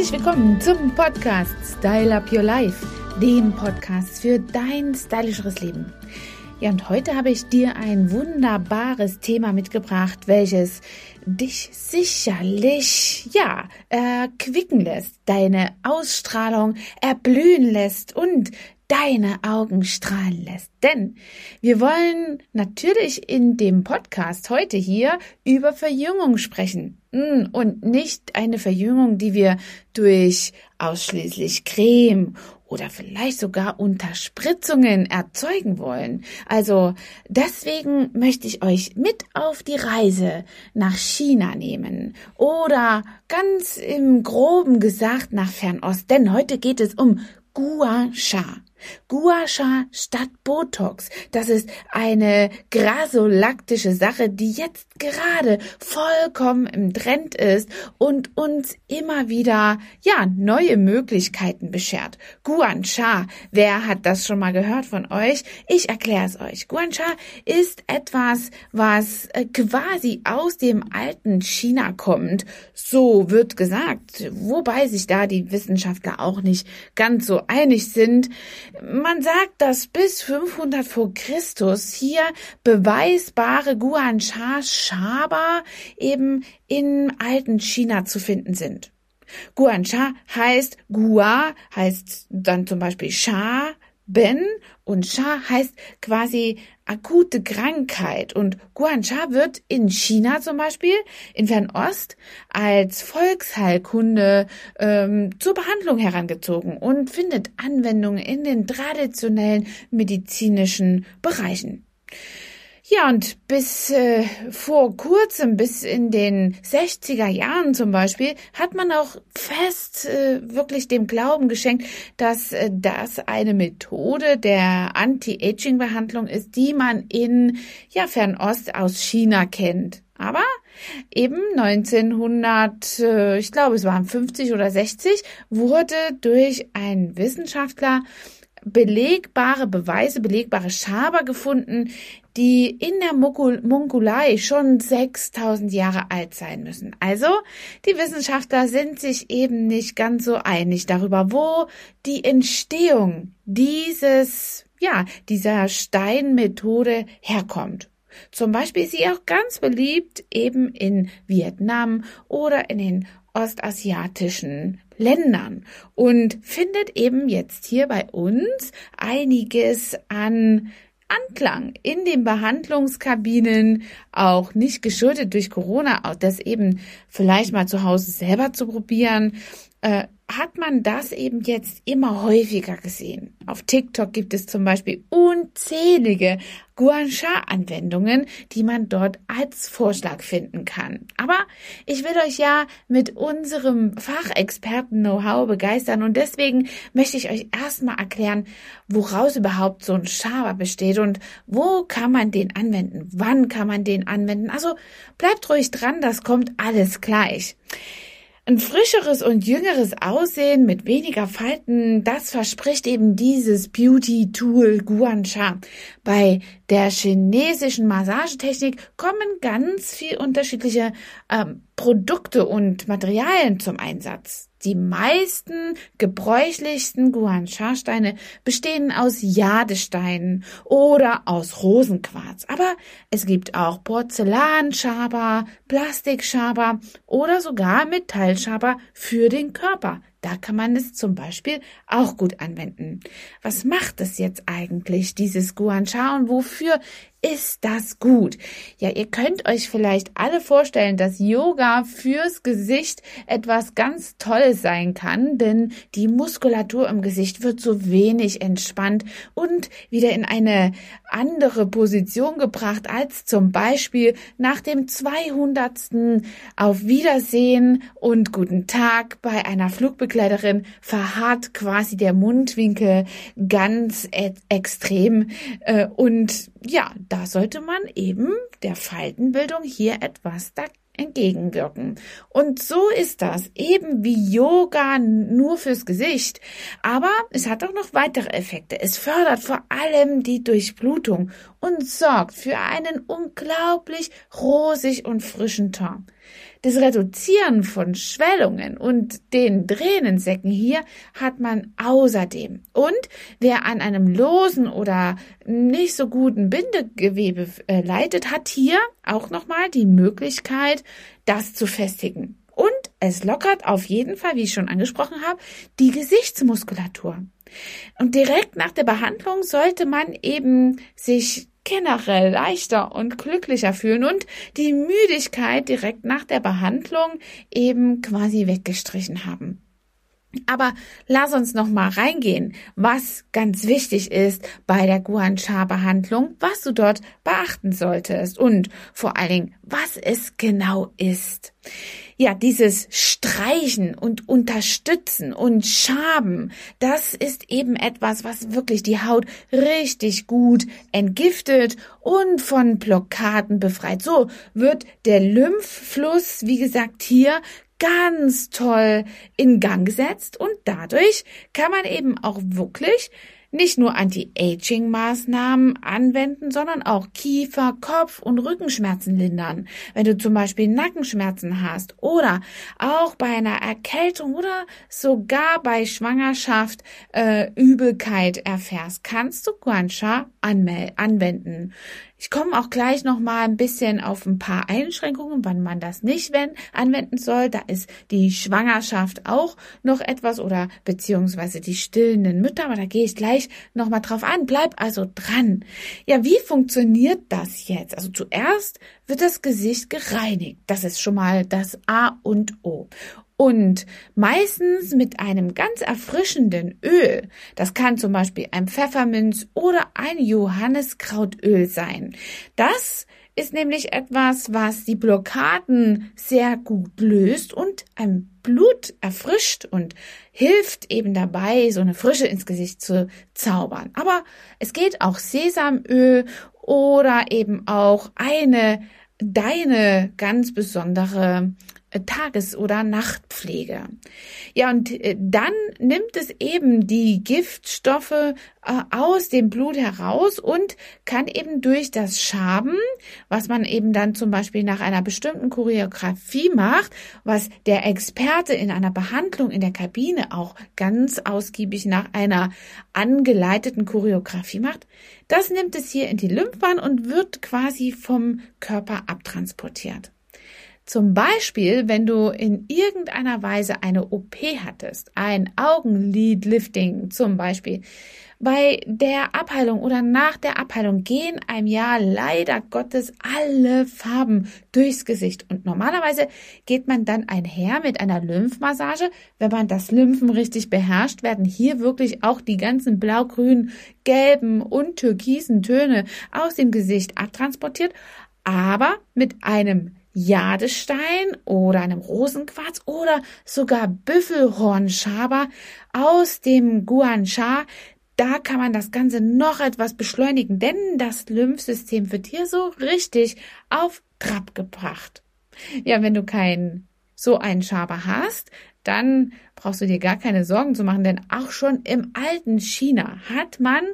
Herzlich willkommen zum Podcast Style Up Your Life, dem Podcast für dein stylischeres Leben. Ja, und heute habe ich dir ein wunderbares Thema mitgebracht, welches dich sicherlich, ja, erquicken lässt, deine Ausstrahlung erblühen lässt und deine Augen strahlen lässt. Denn wir wollen natürlich in dem Podcast heute hier über Verjüngung sprechen. Hm, und nicht eine Verjüngung, die wir durch ausschließlich Creme oder vielleicht sogar Unterspritzungen erzeugen wollen. Also deswegen möchte ich euch mit auf die Reise nach China nehmen oder ganz im groben gesagt nach Fernost, denn heute geht es um Gua Sha. Gua Sha statt Botox. Das ist eine grasolaktische Sache, die jetzt gerade vollkommen im Trend ist und uns immer wieder, ja, neue Möglichkeiten beschert. Guan Sha, wer hat das schon mal gehört von euch? Ich erkläre es euch. Guan Sha ist etwas, was äh, quasi aus dem alten China kommt. So wird gesagt. Wobei sich da die Wissenschaftler auch nicht ganz so einig sind. Man sagt, dass bis 500 vor Christus hier beweisbare Guansha Shaba eben im alten China zu finden sind. Guansha heißt Gua, heißt dann zum Beispiel Sha, Ben und Sha heißt quasi akute Krankheit und Guansha wird in China zum Beispiel, in Fernost, als Volksheilkunde ähm, zur Behandlung herangezogen und findet Anwendung in den traditionellen medizinischen Bereichen. Ja, und bis äh, vor kurzem, bis in den 60er Jahren zum Beispiel, hat man auch fest äh, wirklich dem Glauben geschenkt, dass äh, das eine Methode der Anti-Aging-Behandlung ist, die man in ja, Fernost aus China kennt. Aber eben 1900, äh, ich glaube es waren 50 oder 60, wurde durch einen Wissenschaftler belegbare Beweise, belegbare Schaber gefunden, die in der Mongolei schon 6000 Jahre alt sein müssen. Also, die Wissenschaftler sind sich eben nicht ganz so einig darüber, wo die Entstehung dieses, ja, dieser Steinmethode herkommt. Zum Beispiel ist sie auch ganz beliebt eben in Vietnam oder in den ostasiatischen Ländern. Und findet eben jetzt hier bei uns einiges an Anklang in den Behandlungskabinen, auch nicht geschuldet durch Corona, das eben vielleicht mal zu Hause selber zu probieren, äh, hat man das eben jetzt immer häufiger gesehen. Auf TikTok gibt es zum Beispiel unzählige Guansha-Anwendungen, die man dort als Vorschlag finden kann. Aber ich will euch ja mit unserem Fachexperten-Know-how begeistern und deswegen möchte ich euch erstmal erklären, woraus überhaupt so ein Schaber besteht und wo kann man den anwenden, wann kann man den anwenden. Also bleibt ruhig dran, das kommt alles gleich. Ein frischeres und jüngeres Aussehen mit weniger Falten, das verspricht eben dieses Beauty-Tool Guansha. Bei der chinesischen Massagetechnik kommen ganz viel unterschiedliche ähm, Produkte und Materialien zum Einsatz. Die meisten gebräuchlichsten Guansha-Steine bestehen aus Jadesteinen oder aus Rosenquarz. Aber es gibt auch Porzellanschaber, Plastikschaber oder sogar Metallschaber für den Körper. Da kann man es zum Beispiel auch gut anwenden. Was macht es jetzt eigentlich, dieses Guansha und wofür ist das gut? Ja, ihr könnt euch vielleicht alle vorstellen, dass Yoga fürs Gesicht etwas ganz Tolles sein kann, denn die Muskulatur im Gesicht wird so wenig entspannt und wieder in eine andere Position gebracht als zum Beispiel nach dem 200. Auf Wiedersehen und guten Tag bei einer Flugbegleiterin verharrt quasi der Mundwinkel ganz e extrem äh, und ja, da sollte man eben der Faltenbildung hier etwas entgegenwirken. Und so ist das, eben wie Yoga nur fürs Gesicht. Aber es hat auch noch weitere Effekte. Es fördert vor allem die Durchblutung und sorgt für einen unglaublich rosig und frischen Ton. Das Reduzieren von Schwellungen und den Tränensäcken hier hat man außerdem. Und wer an einem losen oder nicht so guten Bindegewebe äh, leidet, hat hier auch nochmal die Möglichkeit, das zu festigen. Und es lockert auf jeden Fall, wie ich schon angesprochen habe, die Gesichtsmuskulatur. Und direkt nach der Behandlung sollte man eben sich generell leichter und glücklicher fühlen und die Müdigkeit direkt nach der Behandlung eben quasi weggestrichen haben. Aber lass uns noch mal reingehen, was ganz wichtig ist bei der Guansha-Behandlung, was du dort beachten solltest und vor allen Dingen, was es genau ist. Ja, dieses Streichen und Unterstützen und Schaben, das ist eben etwas, was wirklich die Haut richtig gut entgiftet und von Blockaden befreit. So wird der Lymphfluss, wie gesagt, hier ganz toll in Gang gesetzt und dadurch kann man eben auch wirklich nicht nur Anti-Aging-Maßnahmen anwenden, sondern auch Kiefer-, Kopf- und Rückenschmerzen lindern. Wenn du zum Beispiel Nackenschmerzen hast oder auch bei einer Erkältung oder sogar bei Schwangerschaft äh, Übelkeit erfährst, kannst du Guansha anwenden. Ich komme auch gleich noch mal ein bisschen auf ein paar Einschränkungen, wann man das nicht wenn, anwenden soll. Da ist die Schwangerschaft auch noch etwas oder beziehungsweise die stillenden Mütter, aber da gehe ich gleich noch mal drauf an. Bleib also dran. Ja, wie funktioniert das jetzt? Also zuerst wird das Gesicht gereinigt. Das ist schon mal das A und O und meistens mit einem ganz erfrischenden Öl. Das kann zum Beispiel ein Pfefferminz oder ein Johanniskrautöl sein. Das ist nämlich etwas, was die Blockaden sehr gut löst und ein Blut erfrischt und hilft eben dabei, so eine Frische ins Gesicht zu zaubern. Aber es geht auch Sesamöl oder eben auch eine deine ganz besondere Tages- oder Nachtpflege. Ja, und äh, dann nimmt es eben die Giftstoffe äh, aus dem Blut heraus und kann eben durch das Schaben, was man eben dann zum Beispiel nach einer bestimmten Choreografie macht, was der Experte in einer Behandlung in der Kabine auch ganz ausgiebig nach einer angeleiteten Choreografie macht, das nimmt es hier in die Lymphbahn und wird quasi vom Körper abtransportiert. Zum Beispiel, wenn du in irgendeiner Weise eine OP hattest, ein Augenlidlifting zum Beispiel, bei der Abheilung oder nach der Abheilung gehen einem ja leider Gottes alle Farben durchs Gesicht. Und normalerweise geht man dann einher mit einer Lymphmassage. Wenn man das Lymphen richtig beherrscht, werden hier wirklich auch die ganzen blau-grünen, gelben und türkisen Töne aus dem Gesicht abtransportiert. Aber mit einem Jadestein oder einem Rosenquarz oder sogar Büffelhornschaber aus dem Guansha. Da kann man das Ganze noch etwas beschleunigen, denn das Lymphsystem wird hier so richtig auf Trab gebracht. Ja, wenn du keinen so einen Schaber hast, dann brauchst du dir gar keine Sorgen zu machen, denn auch schon im alten China hat man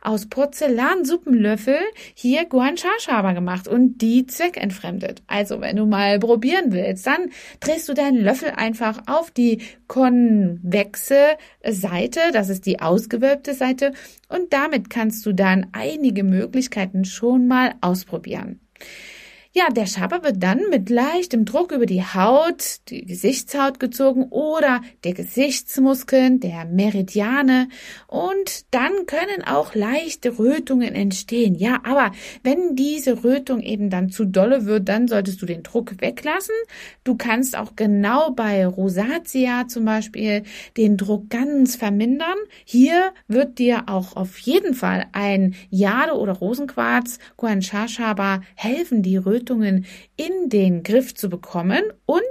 aus Porzellansuppenlöffel hier Guansha-Schaber gemacht und die zweckentfremdet. Also wenn du mal probieren willst, dann drehst du deinen Löffel einfach auf die konvexe Seite, das ist die ausgewölbte Seite, und damit kannst du dann einige Möglichkeiten schon mal ausprobieren. Ja, der Schaber wird dann mit leichtem Druck über die Haut, die Gesichtshaut gezogen oder der Gesichtsmuskeln, der Meridiane und dann können auch leichte Rötungen entstehen. Ja, aber wenn diese Rötung eben dann zu dolle wird, dann solltest du den Druck weglassen. Du kannst auch genau bei Rosatia zum Beispiel den Druck ganz vermindern. Hier wird dir auch auf jeden Fall ein Jade oder Rosenquarz, Guansha-Schaber helfen, die Rötung Rötungen in den Griff zu bekommen und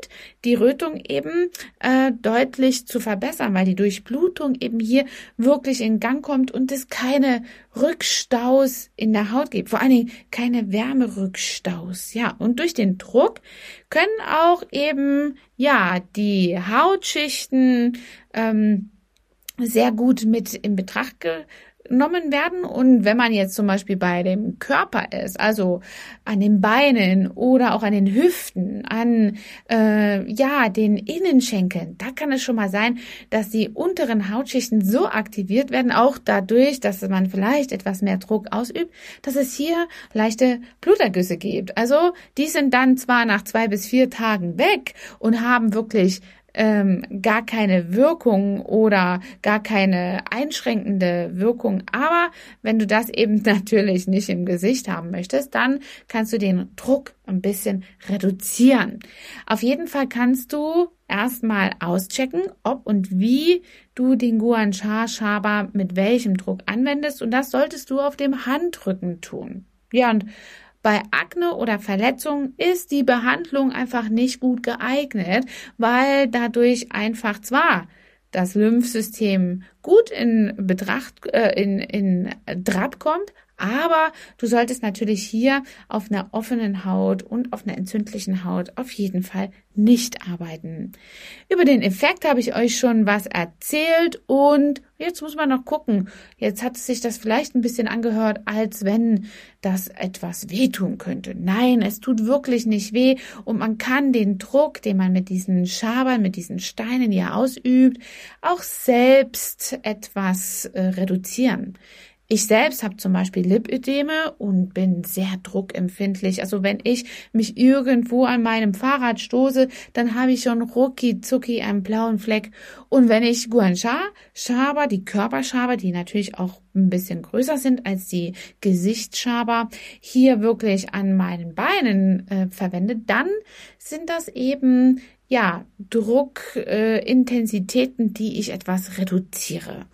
die Rötung eben äh, deutlich zu verbessern, weil die Durchblutung eben hier wirklich in Gang kommt und es keine Rückstaus in der Haut gibt, vor allen Dingen keine Wärmerückstaus. Ja, und durch den Druck können auch eben ja die Hautschichten ähm, sehr gut mit in Betracht genommen werden. Und wenn man jetzt zum Beispiel bei dem Körper ist, also an den Beinen oder auch an den Hüften, an äh, ja den Innenschenkeln, da kann es schon mal sein, dass die unteren Hautschichten so aktiviert werden, auch dadurch, dass man vielleicht etwas mehr Druck ausübt, dass es hier leichte Blutergüsse gibt. Also die sind dann zwar nach zwei bis vier Tagen weg und haben wirklich ähm, gar keine Wirkung oder gar keine einschränkende Wirkung. Aber wenn du das eben natürlich nicht im Gesicht haben möchtest, dann kannst du den Druck ein bisschen reduzieren. Auf jeden Fall kannst du erstmal auschecken, ob und wie du den Guan Sha Schaber mit welchem Druck anwendest und das solltest du auf dem Handrücken tun. Ja, und bei Akne oder Verletzungen ist die Behandlung einfach nicht gut geeignet, weil dadurch einfach zwar das Lymphsystem gut in Betracht, äh, in, in Draht kommt, aber du solltest natürlich hier auf einer offenen Haut und auf einer entzündlichen Haut auf jeden Fall nicht arbeiten. Über den Effekt habe ich euch schon was erzählt und jetzt muss man noch gucken. Jetzt hat sich das vielleicht ein bisschen angehört, als wenn das etwas wehtun könnte. Nein, es tut wirklich nicht weh und man kann den Druck, den man mit diesen Schabern, mit diesen Steinen hier ausübt, auch selbst etwas äh, reduzieren. Ich selbst habe zum Beispiel Lipödeme und bin sehr druckempfindlich. Also wenn ich mich irgendwo an meinem Fahrrad stoße, dann habe ich schon rucki zucki einen blauen Fleck. Und wenn ich Guansha, Schaber, die Körperschaber, die natürlich auch ein bisschen größer sind als die Gesichtsschaber, hier wirklich an meinen Beinen äh, verwende, dann sind das eben ja Druckintensitäten, äh, die ich etwas reduziere.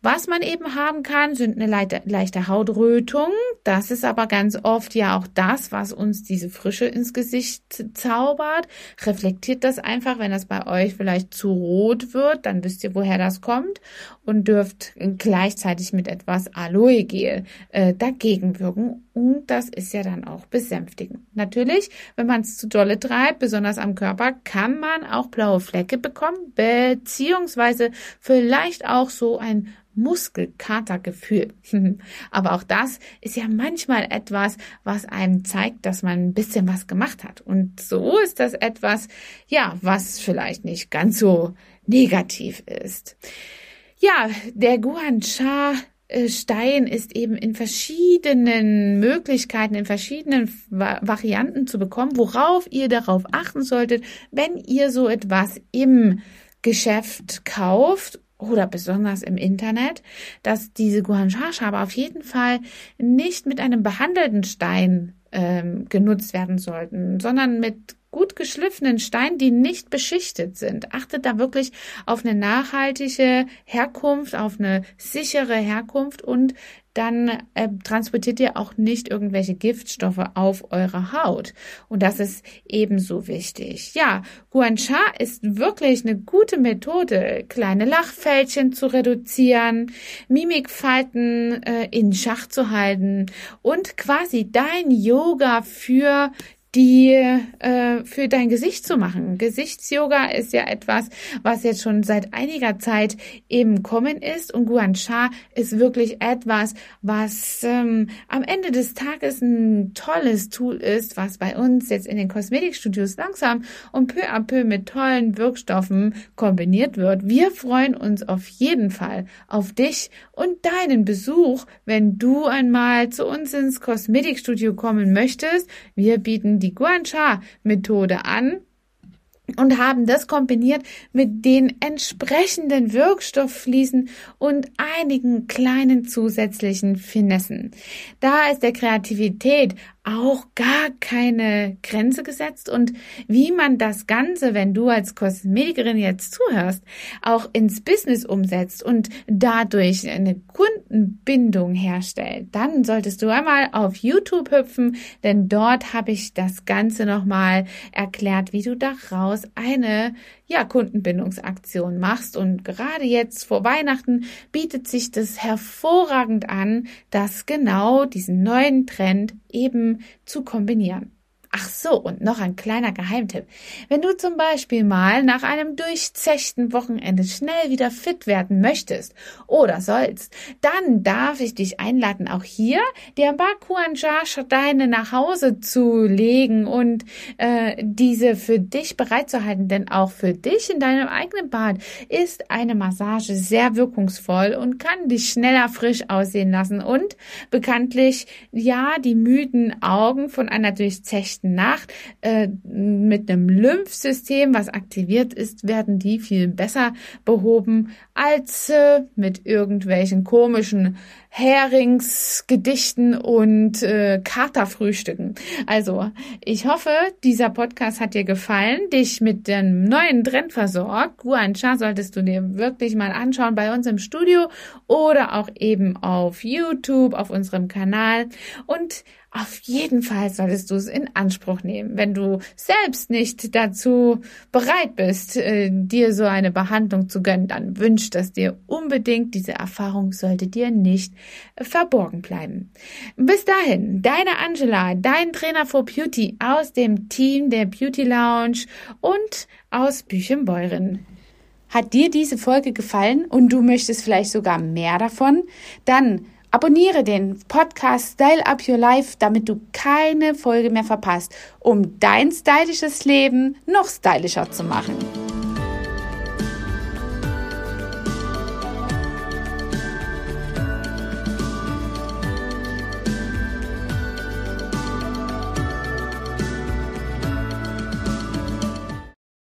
Was man eben haben kann, sind eine leichte Hautrötung. Das ist aber ganz oft ja auch das, was uns diese Frische ins Gesicht zaubert. Reflektiert das einfach, wenn das bei euch vielleicht zu rot wird, dann wisst ihr, woher das kommt und dürft gleichzeitig mit etwas Aloe Gel äh, dagegen wirken. Und das ist ja dann auch besänftigend. Natürlich, wenn man es zu dolle treibt, besonders am Körper, kann man auch blaue Flecke bekommen, beziehungsweise vielleicht auch so ein Muskelkatergefühl. Aber auch das ist ja manchmal etwas, was einem zeigt, dass man ein bisschen was gemacht hat. Und so ist das etwas, ja, was vielleicht nicht ganz so negativ ist. Ja, der Guancha äh, Stein ist eben in verschiedenen Möglichkeiten, in verschiedenen Varianten zu bekommen, worauf ihr darauf achten solltet, wenn ihr so etwas im Geschäft kauft oder besonders im Internet, dass diese Guansha-Schabe auf jeden Fall nicht mit einem behandelten Stein ähm, genutzt werden sollten, sondern mit gut geschliffenen Steinen, die nicht beschichtet sind. Achtet da wirklich auf eine nachhaltige Herkunft, auf eine sichere Herkunft und dann äh, transportiert ihr auch nicht irgendwelche Giftstoffe auf eure Haut. Und das ist ebenso wichtig. Ja, Guancha ist wirklich eine gute Methode, kleine Lachfältchen zu reduzieren, Mimikfalten äh, in Schach zu halten und quasi dein Yoga für die äh, für dein Gesicht zu machen. Gesichtsyoga ist ja etwas, was jetzt schon seit einiger Zeit eben kommen ist und Guan Sha ist wirklich etwas, was ähm, am Ende des Tages ein tolles Tool ist, was bei uns jetzt in den Kosmetikstudios langsam und peu à peu mit tollen Wirkstoffen kombiniert wird. Wir freuen uns auf jeden Fall auf dich und deinen Besuch, wenn du einmal zu uns ins Kosmetikstudio kommen möchtest. Wir bieten die Guancha-Methode an und haben das kombiniert mit den entsprechenden Wirkstofffließen und einigen kleinen zusätzlichen Finessen. Da ist der Kreativität auch gar keine Grenze gesetzt und wie man das Ganze, wenn du als Kosmetikerin jetzt zuhörst, auch ins Business umsetzt und dadurch eine Kundenbindung herstellt, dann solltest du einmal auf YouTube hüpfen, denn dort habe ich das Ganze nochmal erklärt, wie du daraus eine ja, Kundenbindungsaktion machst. Und gerade jetzt vor Weihnachten bietet sich das hervorragend an, dass genau diesen neuen Trend eben zu kombinieren. Ach so, und noch ein kleiner Geheimtipp. Wenn du zum Beispiel mal nach einem durchzechten Wochenende schnell wieder fit werden möchtest oder sollst, dann darf ich dich einladen, auch hier dir Bakuan Steine nach Hause zu legen und äh, diese für dich bereitzuhalten. Denn auch für dich in deinem eigenen Bad ist eine Massage sehr wirkungsvoll und kann dich schneller frisch aussehen lassen und bekanntlich ja die müden Augen von einer durchzechten Nacht äh, mit einem Lymphsystem, was aktiviert ist, werden die viel besser behoben als äh, mit irgendwelchen komischen Heringsgedichten und äh, Katerfrühstücken. Also, ich hoffe, dieser Podcast hat dir gefallen, dich mit dem neuen Trend versorgt. Guancha solltest du dir wirklich mal anschauen bei uns im Studio oder auch eben auf YouTube, auf unserem Kanal. Und auf jeden Fall solltest du es in Anspruch nehmen. Wenn du selbst nicht dazu bereit bist, äh, dir so eine Behandlung zu gönnen, dann wünscht das dir unbedingt. Diese Erfahrung sollte dir nicht verborgen bleiben. Bis dahin, deine Angela, dein Trainer for Beauty aus dem Team der Beauty Lounge und aus Büchenbeuren. Hat dir diese Folge gefallen und du möchtest vielleicht sogar mehr davon? Dann Abonniere den Podcast Style Up Your Life, damit du keine Folge mehr verpasst, um dein stylisches Leben noch stylischer zu machen.